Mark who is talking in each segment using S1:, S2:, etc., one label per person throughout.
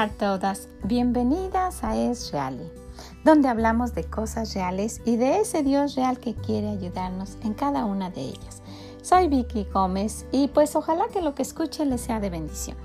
S1: A todas, bienvenidas a Es Real, donde hablamos de cosas reales y de ese Dios real que quiere ayudarnos en cada una de ellas. Soy Vicky Gómez y pues ojalá que lo que escuche les sea de bendición.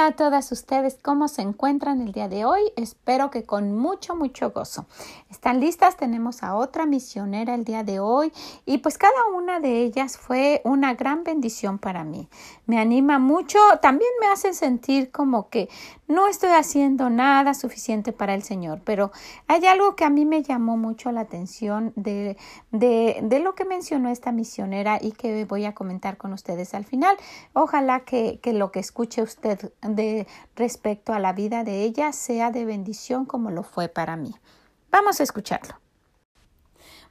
S1: Hola a todas ustedes, ¿cómo se encuentran el día de hoy? Espero que con mucho, mucho gozo. ¿Están listas? Tenemos a otra misionera el día de hoy y pues cada una de ellas fue una gran bendición para mí. Me anima mucho, también me hace sentir como que no estoy haciendo nada suficiente para el Señor, pero hay algo que a mí me llamó mucho la atención de, de, de lo que mencionó esta misionera y que voy a comentar con ustedes al final. Ojalá que, que lo que escuche usted de respecto a la vida de ella sea de bendición como lo fue para mí. Vamos a escucharlo.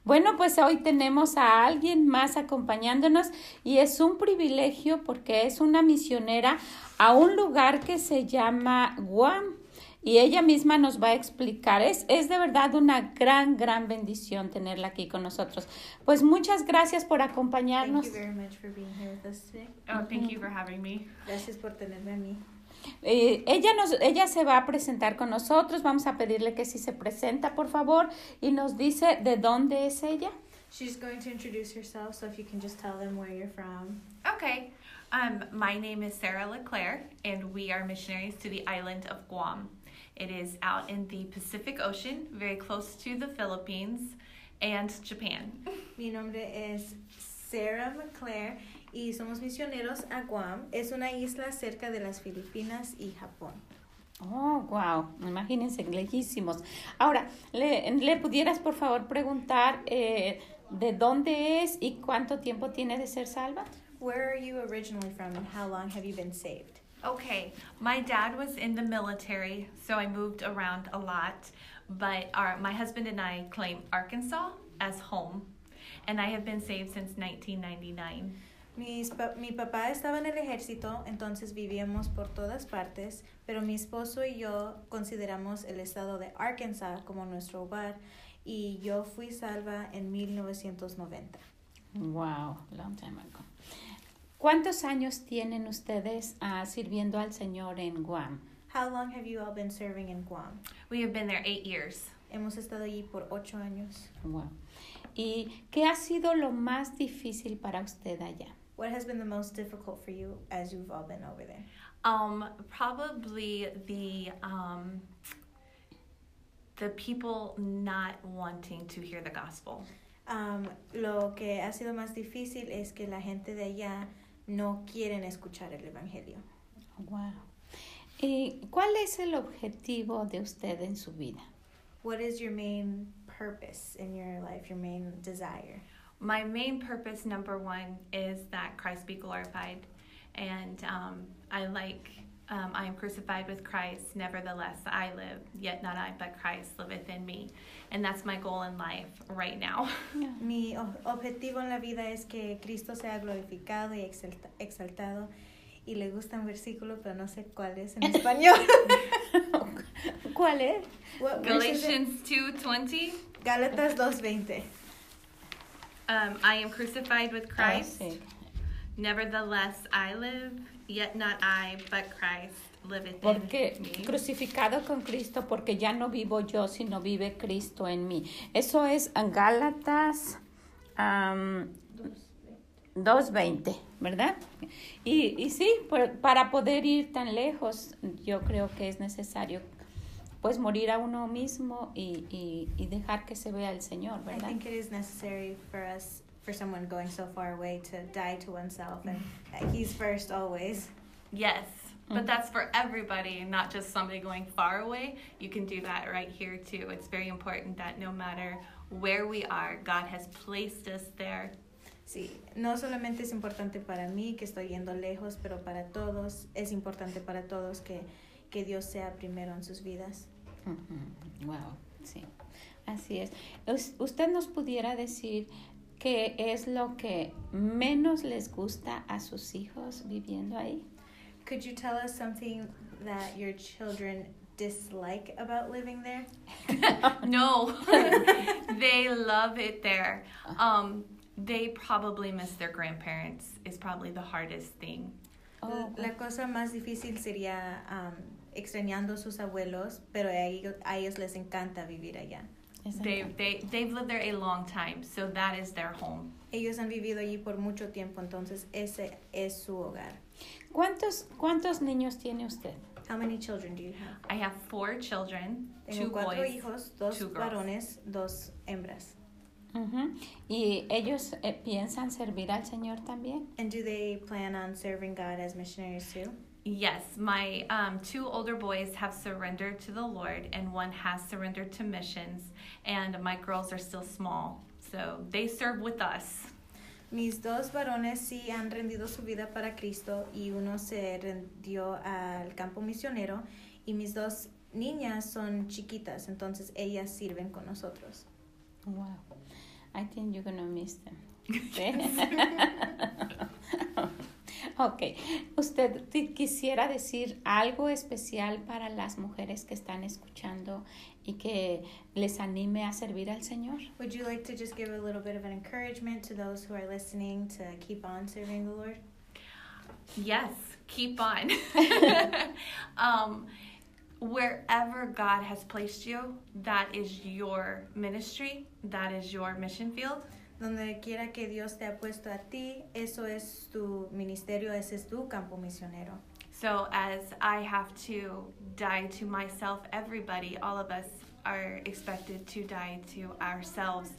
S1: Bueno, pues hoy tenemos a alguien más acompañándonos y es un privilegio porque es una misionera a un lugar que se llama Guam y ella misma nos va a explicar. Es, es de verdad una gran, gran bendición tenerla aquí con nosotros. Pues muchas gracias por acompañarnos.
S2: Thank you very much for being here with us today.
S3: Oh, thank you for having me.
S2: Gracias por tenerme a mí.
S1: Eh, ella, nos, ella se va a presentar con nosotros. Vamos a pedirle que si se presenta, por favor, y nos dice de dónde es ella.
S2: She's going to introduce herself, so if you can just tell them where you're from.
S3: Okay. Um, my name is Sarah LeClaire, and we are missionaries to the island of Guam. It is out in the Pacific Ocean, very close to the Philippines and Japan.
S2: Mi nombre es Sarah McClare y somos misioneros a Guam. Es una isla cerca de las Filipinas y Japón.
S1: Oh, wow, imagínense, lejísimos. Ahora, ¿le, le pudieras por favor preguntar eh, de dónde es y cuánto tiempo tiene de ser salva?
S2: Where are you originally from and how long have you been saved?
S3: Okay, my dad was in the military, so I moved around a lot. But our, my husband and I claim Arkansas as home, and I have been saved since 1999.
S2: Mis pa- mi papá estaba en el ejército, entonces vivíamos por todas partes, pero mi esposo y yo consideramos el estado de Arkansas como nuestro hogar y yo fui salva en 1990.
S1: Wow, long time ago. ¿Cuántos años tienen ustedes ah, sirviendo al Señor en Guam?
S2: How long have you all been serving in Guam?
S3: We have been there eight years.
S2: Hemos estado allí por ocho años.
S1: Wow. ¿Y qué ha sido lo más difícil para usted allá?
S2: What has been the most difficult for you as you've all been over there?
S3: Um, probably the um, the people not wanting to hear the gospel.
S2: Um, lo que ha sido más difícil es que la gente de allá no quieren escuchar el Evangelio.
S1: Wow. ¿Y cuál es el objetivo de usted en su vida?
S2: What is your main purpose in your life, your main desire?
S3: My main purpose, number one, is that Christ be glorified, and um, I like. Um, I am crucified with Christ, nevertheless I live, yet not I, but Christ liveth in me. And that's my goal in life right now.
S2: Mi objetivo en la vida es que Cristo sea glorificado y exalta- exaltado. Y le gusta un versículo, pero no sé cuál es en español.
S1: ¿Cuál es?
S2: What verse is it?
S3: Galatians 2:20.
S2: Gálatas 2.20.
S3: Um, I am crucified with Christ.
S1: Ah, sí.
S3: Nevertheless, I live, yet not I, but Christ liveth
S1: Porque
S3: in me.
S1: crucificado con Cristo, porque ya no vivo yo, sino vive Cristo en mí. Eso es en Gálatas am, 2.20, ¿verdad? Y, y sí, por- para poder ir tan lejos, yo creo que es necesario pues morir a uno mismo y, y, y dejar que se vea el Señor,
S2: I
S1: ¿verdad?
S2: think it is necessary for us, for someone going so far away to die to oneself. And he's first always.
S3: Yes, but
S1: Mhm.
S3: that's for everybody, not just somebody going far away. You can do that right here too. It's very important that no matter where we are, God has placed us there.
S2: Sí, no solamente es importante para mí que estoy yendo lejos, pero para todos, es importante para todos que, que Dios sea primero en sus vidas.
S1: Wow, sí, así es. Us- ¿Usted nos pudiera decir qué es lo que menos les gusta a sus hijos viviendo ahí?
S2: Could you tell us something that your children dislike about living there?
S3: no, they love it there. Um, they probably miss their grandparents is probably the hardest thing.
S1: Oh,
S2: La cosa más difícil sería um, extrañando sus abuelos, pero a ellos, a ellos les encanta vivir allá.
S1: es
S3: They, they, they've lived there a long time, so that is their home.
S2: Ellos han vivido allí por mucho tiempo, entonces ese es su hogar.
S1: ¿Cuántos, ¿Cuántos niños tiene usted?
S2: How many children do you have?
S3: I have four children,
S2: Tengo
S3: two
S2: cuatro
S3: boys.
S2: hijos, dos
S3: two girls.
S2: varones, dos hembras.
S1: Ujú. ¿Y ellos eh, piensan servir al Señor también?
S2: And do they plan on serving God as missionaries too?
S3: Yes, my um, two older boys have surrendered to the Lord, and one has surrendered to missions, and my girls are still small, so they serve with us.
S2: Mis dos varones sí han rendido su vida para Cristo y uno se rendió al campo misionero y mis dos niñas son chiquitas, entonces ellas sirven con nosotros.
S1: Wow. I think you're gonna miss them. ok. ¿Usted quisiera decir algo especial para las mujeres que están escuchando y que les anime a servir al Señor?
S2: Would you like to just give a little bit of an encouragement to those who are listening to keep on serving the Lord?
S3: Yes, keep on. um, wherever God has placed you, that is your ministry, that is your mission field.
S2: Donde quiera que Dios te ha puesto a ti, eso es tu ministerio, ese es tu campo misionero.
S3: So, as I have to die to myself, everybody, all of us are expected to die to ourselves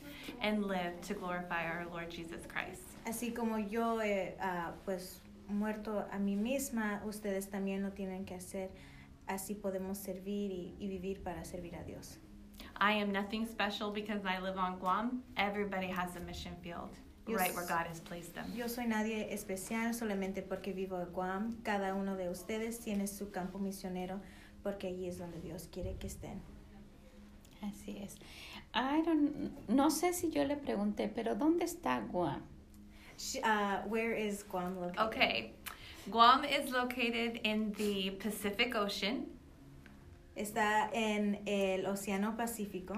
S3: and live to glorify our Lord Jesus Christ.
S2: Así como yo he ah, pues muerto a mí misma, ustedes también lo tienen que hacer. Así podemos servir y, y vivir para servir a Dios.
S3: I am nothing special because I live on Guam. Everybody has a mission field right where God has placed them.
S2: Yo soy nadie especial solamente porque vivo en Guam. Cada uno de ustedes tiene su campo misionero porque allí es donde Dios quiere que estén.
S1: Así es. I don't, no sé si yo le pregunté, pero ¿dónde está Guam?
S2: Ah, where is Guam located?
S3: Okay. Guam is located in the Pacific Ocean,
S2: Está en el Océano Pacífico,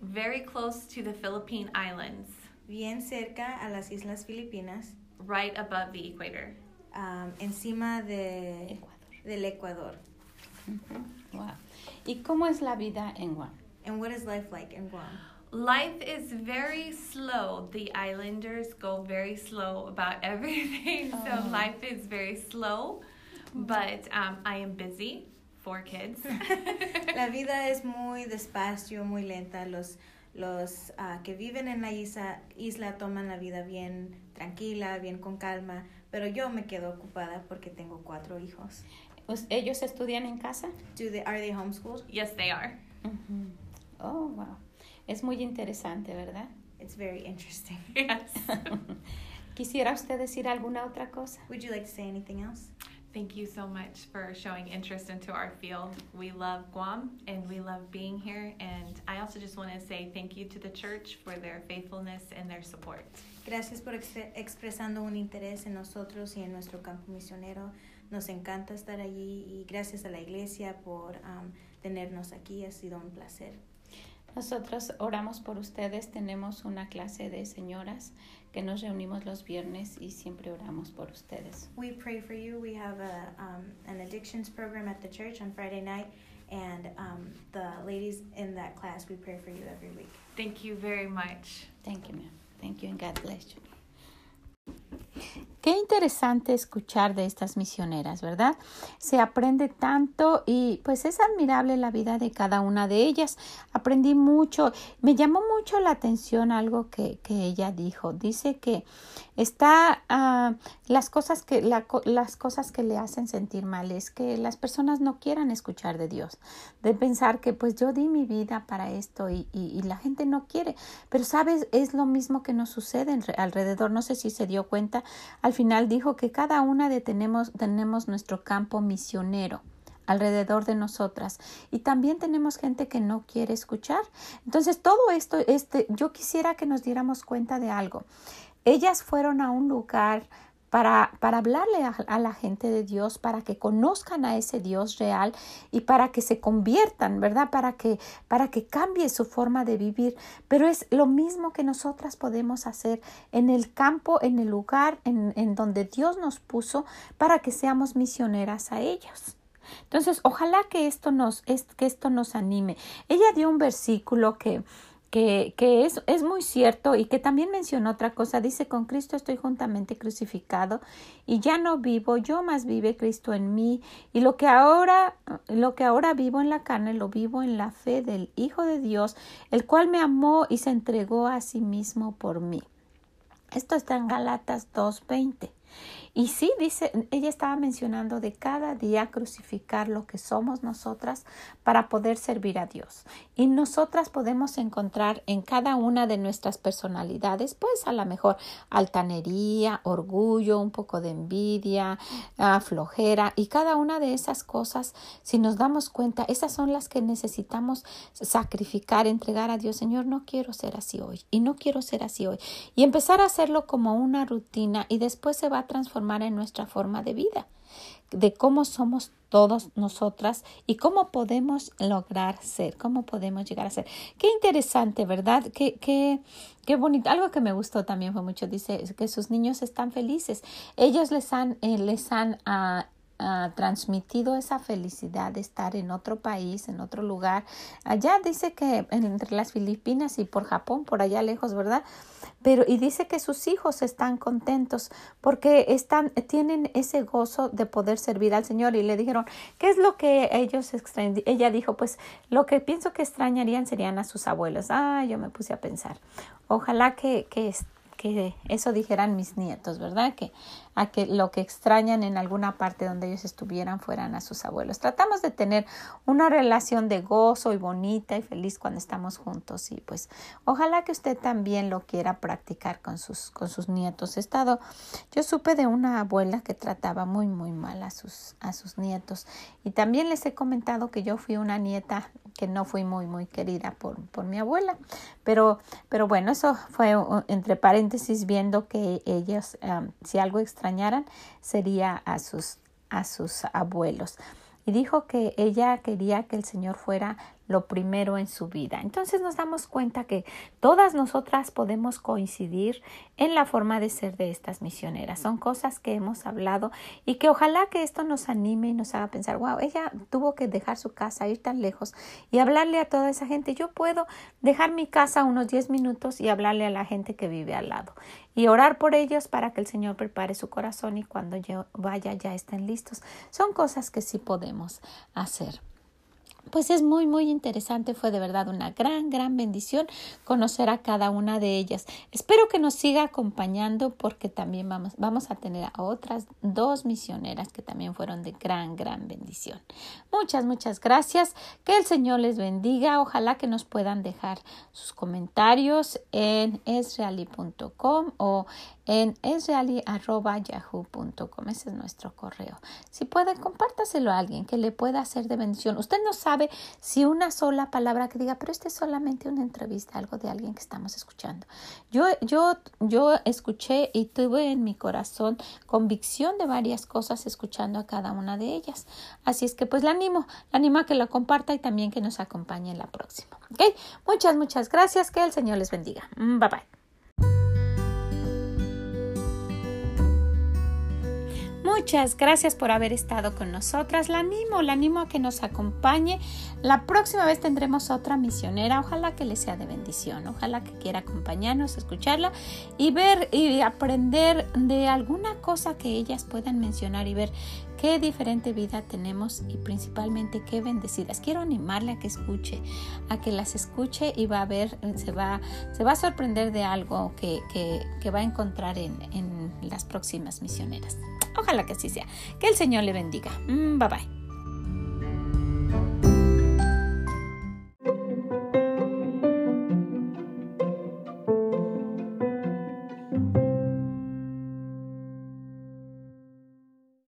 S3: very close to the Philippine Islands,
S2: bien cerca a las Islas Filipinas,
S3: right above the equator.
S2: am, encima de,
S1: Ecuador.
S2: del Ecuador.
S1: Ujú. Wow. ¿Y cómo es la vida en Guam?
S2: And what is life like in Guam?
S3: Life is very slow. The islanders go very slow about everything,
S1: Oh.
S3: so life is very slow. But um, I am busy. Four kids.
S2: La vida es muy despacio, muy lenta. Los, los ah, que viven en la isla, isla toman la vida bien tranquila, bien con calma, pero yo me quedo ocupada porque tengo cuatro hijos.
S1: ¿Ellos estudian en casa?
S2: Do they, are they homeschooled?
S3: yes, they are.
S1: Oh, wow. Es muy interesante, ¿verdad?
S2: It's very interesting.
S3: Yes.
S1: ¿Quisiera usted decir alguna otra cosa?
S2: Would you like to say anything else?
S3: Thank you so much for showing interest into our field. We love Guam and we love being here. And I also just want to say thank you to the church for their faithfulness and their support.
S2: Gracias por ex- expresando un interés en nosotros y en nuestro campo misionero. Nos encanta estar allí y gracias a la iglesia por am, tenernos aquí. Ha sido un placer.
S1: Nosotros oramos por ustedes. Tenemos una clase de señoras que nos reunimos los viernes y siempre oramos por ustedes.
S2: We pray for you. We have a, um, an addictions program at the church on Friday night, and um, the ladies in that class, we pray for you every week.
S3: Thank you very much.
S1: Thank you, ma'am. Thank you and God bless you. Qué interesante escuchar de estas misioneras, ¿verdad? Se aprende tanto y pues es admirable la vida de cada una de ellas. Aprendí mucho. Me llamó mucho la atención algo que, que ella dijo. Dice que está ah, las cosas que la las cosas que le hacen sentir mal es que las personas no quieran escuchar de Dios, de pensar que pues yo di mi vida para esto y, la gente no quiere. Pero sabes, es lo mismo que nos sucede alrededor. No sé si se dio cuenta. Final dijo que cada una de tenemos, tenemos nuestro campo misionero alrededor de nosotras y también tenemos gente que no quiere escuchar. Entonces todo esto, este, yo quisiera que nos diéramos cuenta de algo. Ellas fueron a un lugar para, para hablarle a, la gente de Dios, para que conozcan a ese Dios real y para que se conviertan, ¿verdad? Para que, para que cambie su forma de vivir. Pero es lo mismo que nosotras podemos hacer en el campo, en el lugar en, en donde Dios nos puso para que seamos misioneras a ellos. Entonces, ojalá que esto nos, que esto nos anime. Ella dio un versículo que, que, que es, es, muy cierto y que también mencionó otra cosa. Dice, con Cristo estoy juntamente crucificado y ya no vivo, yo más vive Cristo en mí y lo que ahora, lo que ahora vivo en la carne, lo vivo en la fe del Hijo de Dios, el cual me amó y se entregó a sí mismo por mí. Esto está en Galatas 2.20. Y sí, dice, ella estaba mencionando de cada día crucificar lo que somos nosotras para poder servir a Dios. Y nosotras podemos encontrar en cada una de nuestras personalidades, pues a lo mejor altanería, orgullo, un poco de envidia, ah, flojera y cada una de esas cosas, si nos damos cuenta, esas son las que necesitamos sacrificar, entregar a Dios. Señor, no quiero ser así hoy y no quiero ser así hoy. Y empezar a hacerlo como una rutina y después se va a transformar en nuestra forma de vida, de cómo somos todos nosotras y cómo podemos lograr ser, cómo podemos llegar a ser. Qué interesante, ¿verdad? Qué, qué, qué bonito. Algo que me gustó también fue mucho, dice que sus niños están felices. Ellos les han, eh, les han uh, transmitido esa felicidad de estar en otro país, en otro lugar. Allá dice que entre las Filipinas y por Japón, por allá lejos, ¿verdad? Pero y dice que sus hijos están contentos porque están tienen ese gozo de poder servir al Señor y le dijeron, ¿qué es lo que ellos extrañan? Ella dijo, pues lo que pienso que extrañarían serían a sus abuelos. Ah, yo me puse a pensar. Ojalá que, que que eso dijeran mis nietos, ¿verdad? Que a que lo que extrañan en alguna parte donde ellos estuvieran fueran a sus abuelos. Tratamos de tener una relación de gozo y bonita y feliz cuando estamos juntos y pues ojalá que usted también lo quiera practicar con sus con sus nietos. He estado yo supe de una abuela que trataba muy muy mal a sus a sus nietos y también les he comentado que yo fui una nieta que no fui muy muy querida por, por mi abuela, pero pero bueno, eso fue entre paréntesis viendo que ellos si algo extrañaran sería a sus, a sus abuelos. Y dijo que ella quería que el Señor fuera lo primero en su vida. Entonces nos damos cuenta que todas nosotras podemos coincidir en la forma de ser de estas misioneras. Son cosas que hemos hablado y que ojalá que esto nos anime y nos haga pensar, wow, ella tuvo que dejar su casa, ir tan lejos y hablarle a toda esa gente. Yo puedo dejar mi casa unos 10 minutos y hablarle a la gente que vive al lado y orar por ellos para que el Señor prepare su corazón y cuando yo vaya ya estén listos. Son cosas que sí podemos hacer pues es muy, muy interesante. Fue de verdad una gran, gran bendición conocer a cada una de ellas. Espero que nos siga acompañando porque también vamos, vamos a tener a otras dos misioneras que también fueron de gran, gran bendición. Muchas, muchas gracias. Que el Señor les bendiga. Ojalá que nos puedan dejar sus comentarios en esreali.com o en esreali.yahoo.com. Ese es nuestro correo. Si puede, compártaselo a alguien que le pueda hacer de bendición. Usted no sabe si una sola palabra que diga, pero este es solamente una entrevista, algo de alguien que estamos escuchando. Yo, yo, yo escuché y tuve en mi corazón convicción de varias cosas escuchando a cada una de ellas. Así es que pues la animo, la animo a que lo comparta y también que nos acompañe en la próxima. ¿Ok? Muchas, muchas gracias. Que el Señor les bendiga. Bye bye. Muchas gracias por haber estado con nosotras. La animo, la animo a que nos acompañe. La próxima vez tendremos otra misionera. Ojalá que le sea de bendición. Ojalá que quiera acompañarnos, escucharla y ver y aprender de alguna cosa que ellas puedan mencionar y ver qué diferente vida tenemos y principalmente qué bendecidas. Quiero animarle a que escuche, a que las escuche y va a ver, se va, se va a sorprender de algo que, que, va a encontrar en, en las próximas misioneras. Ojalá que así sea. Que el Señor le bendiga. Mm, bye bye.